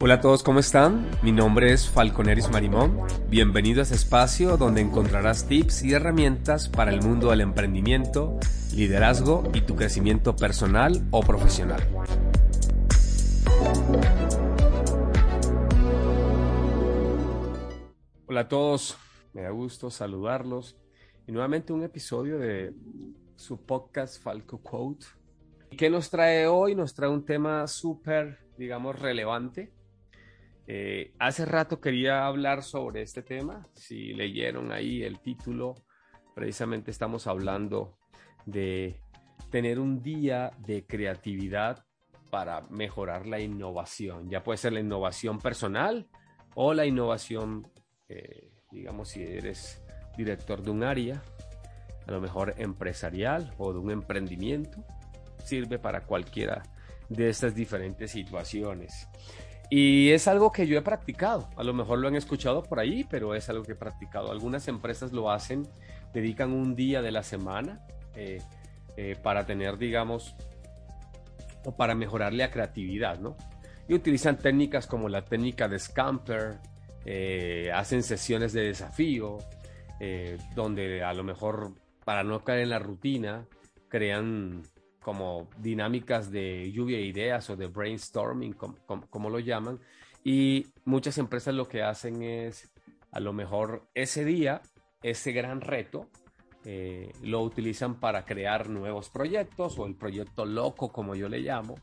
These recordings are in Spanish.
Hola a todos, ¿cómo están? Mi nombre es Falconeris Marimón. Bienvenido a este espacio donde encontrarás tips y herramientas para el mundo del emprendimiento, liderazgo y tu crecimiento personal o profesional. Hola a todos, me da gusto saludarlos y nuevamente un episodio de su podcast Falco Quote. ¿Qué nos trae hoy? Nos trae un tema súper, digamos, relevante eh, hace rato quería hablar sobre este tema. Si leyeron ahí el título, precisamente estamos hablando de tener un día de creatividad para mejorar la innovación. Ya puede ser la innovación personal o la innovación, eh, digamos, si eres director de un área, a lo mejor empresarial o de un emprendimiento. Sirve para cualquiera de estas diferentes situaciones. Y es algo que yo he practicado. A lo mejor lo han escuchado por ahí, pero es algo que he practicado. Algunas empresas lo hacen, dedican un día de la semana eh, eh, para tener, digamos, o para mejorar la creatividad, ¿no? Y utilizan técnicas como la técnica de Scamper, eh, hacen sesiones de desafío, donde a lo mejor para no caer en la rutina, crean como dinámicas de lluvia de ideas o de brainstorming, como, lo llaman. Y muchas empresas lo que hacen es, a lo mejor ese día, ese gran reto, eh, lo utilizan para crear nuevos proyectos o el proyecto loco, como yo le llamo.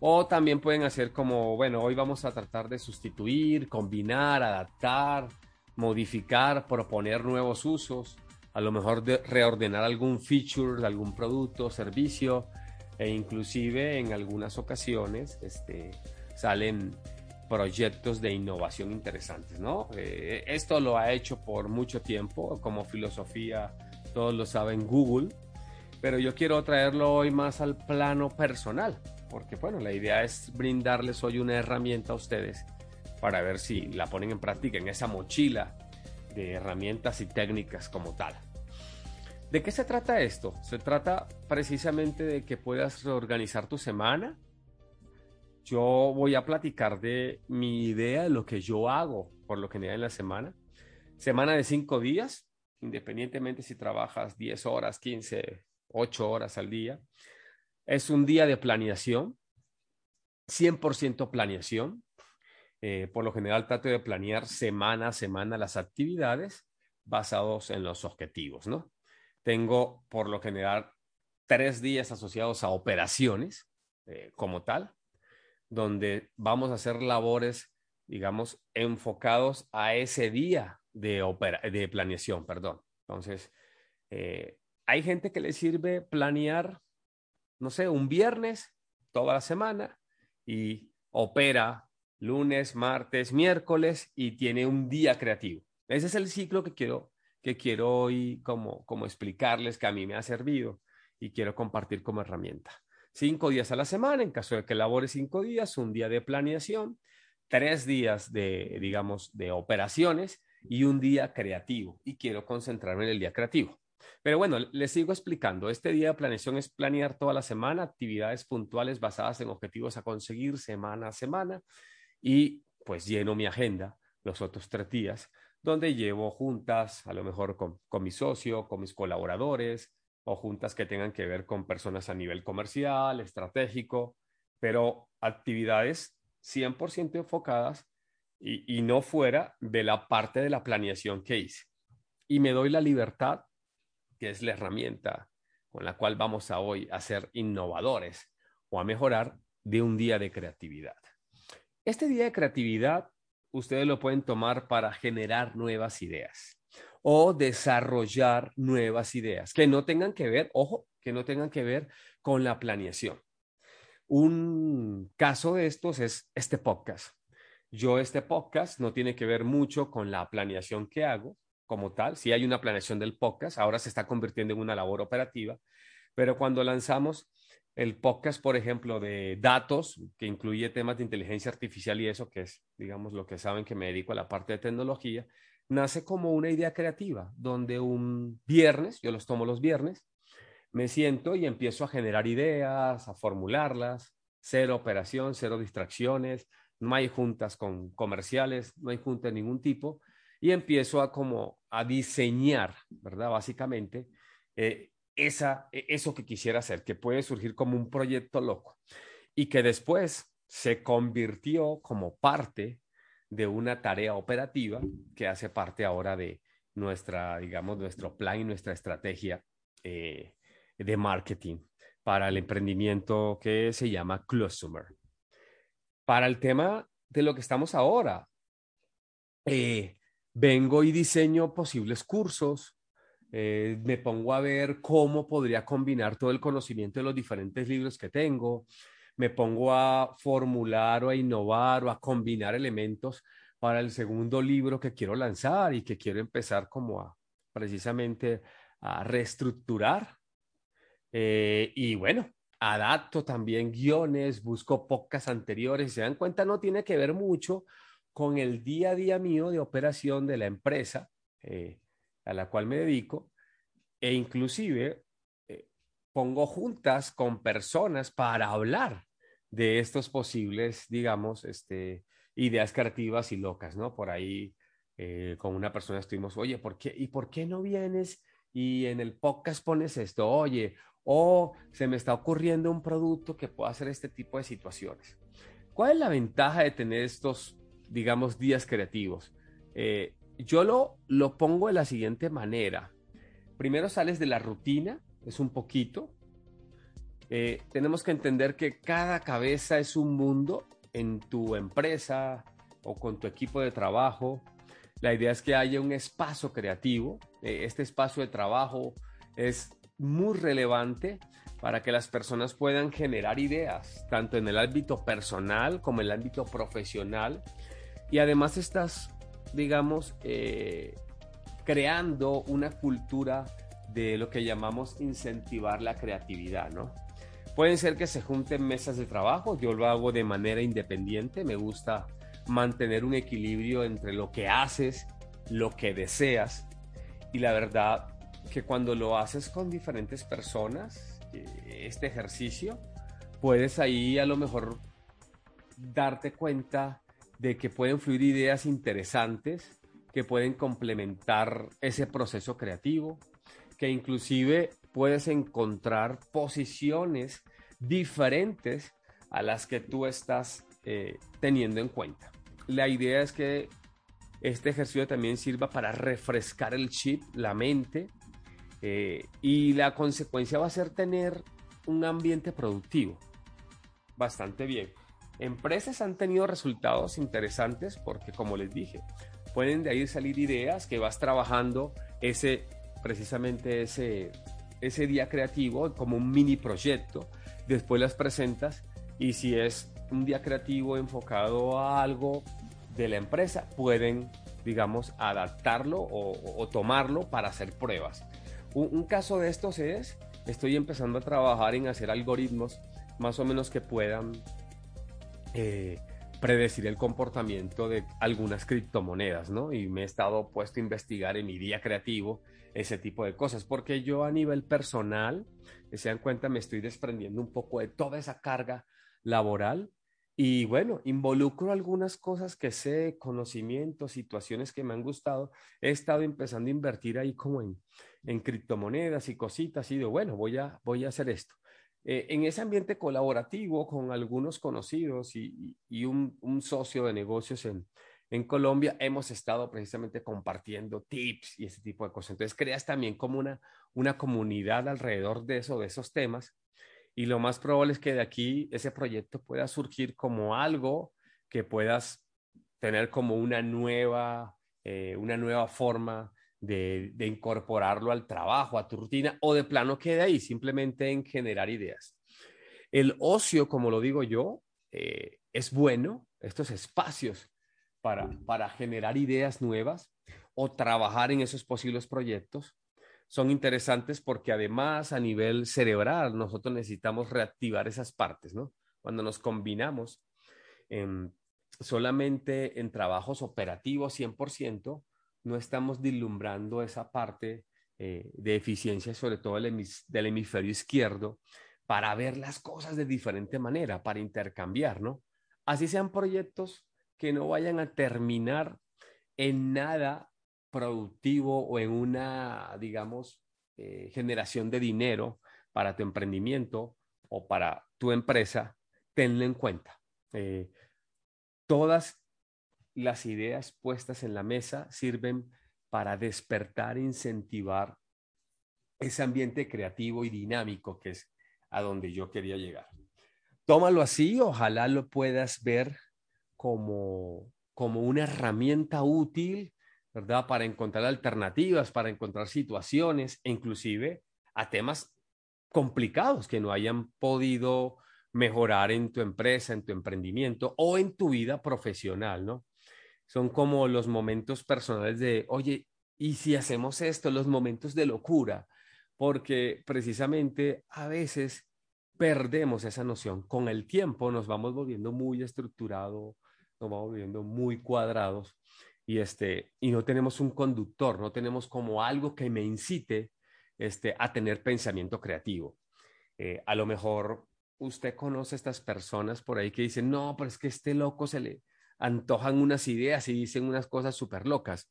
O también pueden hacer como, bueno, hoy vamos a tratar de sustituir, combinar, adaptar, modificar, proponer nuevos usos, a lo mejor de reordenar algún feature de algún producto, servicio, e inclusive en algunas ocasiones este, salen proyectos de innovación interesantes, ¿no? Eh, esto lo ha hecho por mucho tiempo como filosofía, todos lo saben Google, pero yo quiero traerlo hoy más al plano personal, porque bueno, la idea es brindarles hoy una herramienta a ustedes para ver si la ponen en práctica en esa mochila de herramientas y técnicas como tal. ¿De qué se trata esto? Se trata precisamente de que puedas reorganizar tu semana. Yo voy a platicar de mi idea de lo que yo hago por lo general en la semana. Semana de cinco días, independientemente si trabajas 10 horas, 15, 8 horas al día. Es un día de planeación, 100% planeación. Eh, por lo general trato de planear semana a semana las actividades basados en los objetivos, ¿no? Tengo por lo general tres días asociados a operaciones eh, como tal, donde vamos a hacer labores, digamos, enfocados a ese día de, de planeación, perdón. Entonces, eh, hay gente que le sirve planear, no sé, un viernes toda la semana y opera lunes, martes, miércoles y tiene un día creativo. Ese es el ciclo que quiero que quiero hoy como, como explicarles que a mí me ha servido y quiero compartir como herramienta. Cinco días a la semana, en caso de que labore cinco días, un día de planeación, tres días de, digamos, de operaciones y un día creativo. Y quiero concentrarme en el día creativo. Pero bueno, les sigo explicando. Este día de planeación es planear toda la semana, actividades puntuales basadas en objetivos a conseguir semana a semana y pues lleno mi agenda los otros tres días donde llevo juntas, a lo mejor con, mi socio, con mis colaboradores, o juntas que tengan que ver con personas a nivel comercial, estratégico, pero actividades 100% enfocadas y, y, no fuera de la parte de la planeación que hice. Y me doy la libertad, que es la herramienta con la cual vamos a hoy a ser innovadores o a mejorar de un día de creatividad. Este día de creatividad ustedes lo pueden tomar para generar nuevas ideas o desarrollar nuevas ideas que no tengan que ver, ojo, que no tengan que ver con la planeación. Un caso de estos es este podcast. Yo este podcast no tiene que ver mucho con la planeación que hago como tal. Si hay una planeación del podcast, ahora se está convirtiendo en una labor operativa, pero cuando lanzamos el podcast, por ejemplo, de datos, que incluye temas de inteligencia artificial y eso, que es, digamos, lo que saben que me dedico a la parte de tecnología, nace como una idea creativa, donde un viernes, yo los tomo los viernes, me siento y empiezo a generar ideas, a formularlas, cero operación, cero distracciones, no hay juntas con comerciales, no hay juntas de ningún tipo, y empiezo a como a diseñar, ¿verdad? Básicamente, eh, esa, e, eso que quisiera hacer, que puede surgir como un proyecto loco y que después se convirtió como parte de una tarea operativa que hace parte ahora de nuestra, digamos, nuestro plan y nuestra estrategia eh, de marketing para el emprendimiento que se llama Clusumer. Para el tema de lo que estamos ahora, eh, vengo y diseño posibles cursos, eh, me pongo a ver cómo podría combinar todo el conocimiento de los diferentes libros que tengo, me pongo a formular o a innovar o a combinar elementos para el segundo libro que quiero lanzar y que quiero empezar como a precisamente a reestructurar. Eh, y bueno, adapto también guiones, busco pocas anteriores. Se dan cuenta, no tiene que ver mucho con el día a día mío de operación de la empresa eh, a la cual me dedico. E inclusive pongo juntas con personas para hablar de estos posibles, digamos, este, ideas creativas y locas, ¿no? Por ahí eh, con una persona estuvimos, oye, ¿por qué? ¿Y por qué no vienes y en el podcast pones esto? Oye, o se me está ocurriendo un producto que pueda hacer este tipo de situaciones. ¿Cuál es la ventaja de tener estos, digamos, días creativos? Eh, yo lo, lo pongo de la siguiente manera. Primero sales de la rutina, es un poquito. Eh, tenemos que entender que cada cabeza es un mundo en tu empresa o con tu equipo de trabajo. La idea es que haya un espacio creativo. Eh, este espacio de trabajo es muy relevante para que las personas puedan generar ideas, tanto en el ámbito personal como en el ámbito profesional. Y además estás, digamos, eh, creando una cultura de lo que llamamos incentivar la creatividad, ¿no? Pueden ser que se junten mesas de trabajo, yo lo hago de manera independiente, me gusta mantener un equilibrio entre lo que haces, lo que deseas y la verdad que cuando lo haces con diferentes personas, eh, este ejercicio, puedes ahí a lo mejor darte cuenta de que pueden fluir ideas interesantes que pueden complementar ese proceso creativo, que inclusive puedes encontrar posiciones diferentes a las que tú estás eh, teniendo en cuenta. La idea es que este ejercicio también sirva para refrescar el chip, la mente, eh, y la consecuencia va a ser tener un ambiente productivo. Bastante bien. Empresas han tenido resultados interesantes porque, como les dije, pueden de ahí salir ideas que vas trabajando ese precisamente ese, ese día creativo como un mini proyecto, después las presentas y si es un día creativo enfocado a algo de la empresa, pueden, digamos, adaptarlo o, tomarlo para hacer pruebas. Un, caso de estos es, estoy empezando a trabajar en hacer algoritmos más o menos que puedan eh, predecir el comportamiento de algunas criptomonedas, ¿no? Y me he estado puesto a investigar en mi día creativo ese tipo de cosas, porque yo a nivel personal, que se dan cuenta, me estoy desprendiendo un poco de toda esa carga laboral y bueno, involucro algunas cosas que sé, conocimientos, situaciones que me han gustado. He estado empezando a invertir ahí como en, en criptomonedas y cositas y digo, bueno, voy a, voy a hacer esto. Eh, en ese ambiente colaborativo con algunos conocidos y, y un, un, socio de negocios en, en Colombia, hemos estado precisamente compartiendo tips y ese tipo de cosas. Entonces creas también como una, una comunidad alrededor de eso, de esos temas. Y lo más probable es que de aquí ese proyecto pueda surgir como algo que puedas tener como una nueva, eh, una nueva forma de, incorporarlo al trabajo, a tu rutina, o de plano quede ahí, simplemente en generar ideas. El ocio, como lo digo yo, eh, es bueno, estos espacios para, para generar ideas nuevas o trabajar en esos posibles proyectos son interesantes porque además a nivel cerebral nosotros necesitamos reactivar esas partes, ¿no? Cuando nos combinamos solamente en trabajos operativos 100%, no estamos dislumbrando esa parte eh, de eficiencia, sobre todo del hemisferio izquierdo, para ver las cosas de diferente manera, para intercambiar, ¿no? Así sean proyectos que no vayan a terminar en nada productivo o en una, digamos, eh, generación de dinero para tu emprendimiento o para tu empresa, tenlo en cuenta. Eh, todas las ideas puestas en la mesa sirven para despertar incentivar ese ambiente creativo y dinámico que es a donde yo quería llegar. Tómalo así, ojalá lo puedas ver como, como una herramienta útil, ¿verdad? Para encontrar alternativas, para encontrar situaciones, inclusive a temas complicados que no hayan podido mejorar en tu empresa, en tu emprendimiento o en tu vida profesional, ¿no? Son como los momentos personales de, oye, ¿y si hacemos esto? Los momentos de locura, porque precisamente a veces perdemos esa noción. Con el tiempo nos vamos volviendo muy estructurados, nos vamos volviendo muy cuadrados y, este, y no tenemos un conductor, no tenemos como algo que me incite este, a tener pensamiento creativo. Eh, a lo mejor usted conoce a estas personas por ahí que dicen, no, pero es que este loco se le antojan unas ideas y dicen unas cosas súper locas.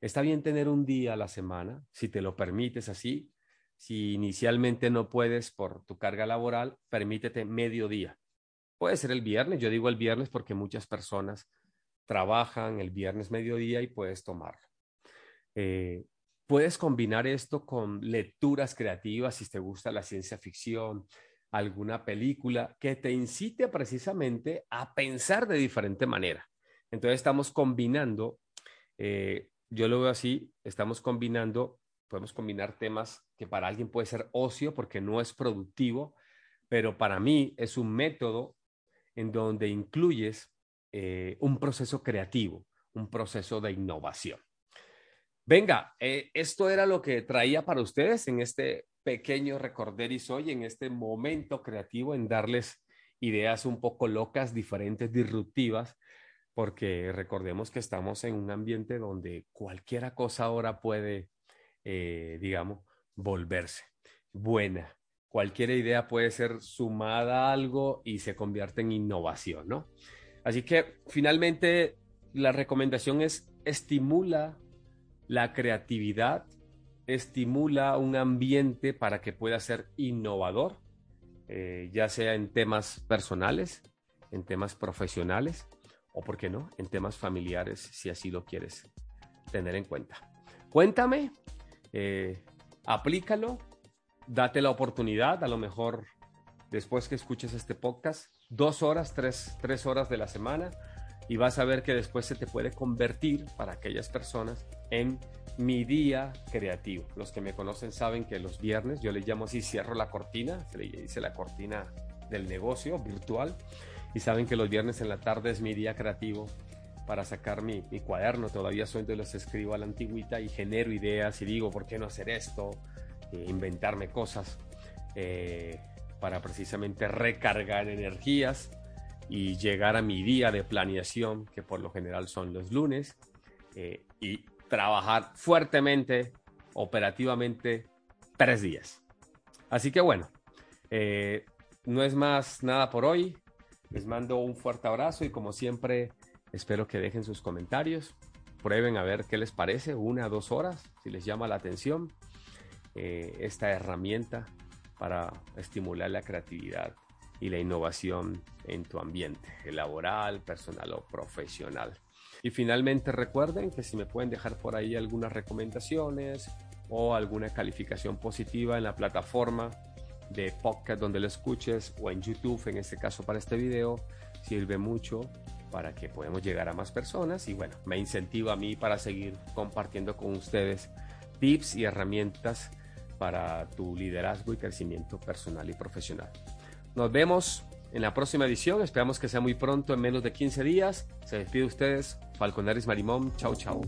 Está bien tener un día a la semana, si te lo permites así. Si inicialmente no puedes por tu carga laboral, permítete medio día. Puede ser el viernes, yo digo el viernes porque muchas personas trabajan el viernes mediodía y puedes tomarlo. Eh, puedes combinar esto con lecturas creativas si te gusta la ciencia ficción, alguna película que te incite precisamente a pensar de diferente manera. Entonces estamos combinando, eh, yo lo veo así, estamos combinando, podemos combinar temas que para alguien puede ser ocio porque no es productivo, pero para mí es un método en donde incluyes eh, un proceso creativo, un proceso de innovación. Venga, eh, esto era lo que traía para ustedes en este pequeño recorderis hoy, en este momento creativo, en darles ideas un poco locas, diferentes, disruptivas, porque recordemos que estamos en un ambiente donde cualquier cosa ahora puede, eh, digamos, volverse buena. Cualquier idea puede ser sumada a algo y se convierte en innovación, ¿no? Así que finalmente la recomendación es estimula la creatividad estimula un ambiente para que pueda ser innovador, eh, ya sea en temas personales, en temas profesionales o, ¿por qué no?, en temas familiares, si así lo quieres tener en cuenta. Cuéntame, eh, aplícalo, date la oportunidad, a lo mejor después que escuches este podcast, dos horas, tres, tres horas de la semana, y vas a ver que después se te puede convertir para aquellas personas en mi día creativo. Los que me conocen saben que los viernes, yo les llamo así, cierro la cortina, se le dice la cortina del negocio virtual, y saben que los viernes en la tarde es mi día creativo para sacar mi, cuaderno. Todavía soy de los escribo a la antigüita y genero ideas y digo, ¿por qué no hacer esto? E inventarme cosas eh, para precisamente recargar energías y llegar a mi día de planeación, que por lo general son los lunes, eh, y trabajar fuertemente, operativamente, tres días. Así que bueno, eh, no es más nada por hoy. Les mando un fuerte abrazo y como siempre espero que dejen sus comentarios. Prueben a ver qué les parece, una o dos horas, si les llama la atención eh, esta herramienta para estimular la creatividad y la innovación en tu ambiente laboral, personal o profesional. Y finalmente recuerden que si me pueden dejar por ahí algunas recomendaciones o alguna calificación positiva en la plataforma de podcast donde lo escuches o en YouTube, en este caso para este video, sirve mucho para que podamos llegar a más personas y bueno, me incentiva a mí para seguir compartiendo con ustedes tips y herramientas para tu liderazgo y crecimiento personal y profesional. Nos vemos en la próxima edición. Esperamos que sea muy pronto, en menos de 15 días. Se despide ustedes, Falconaris Marimón. Chau, chau.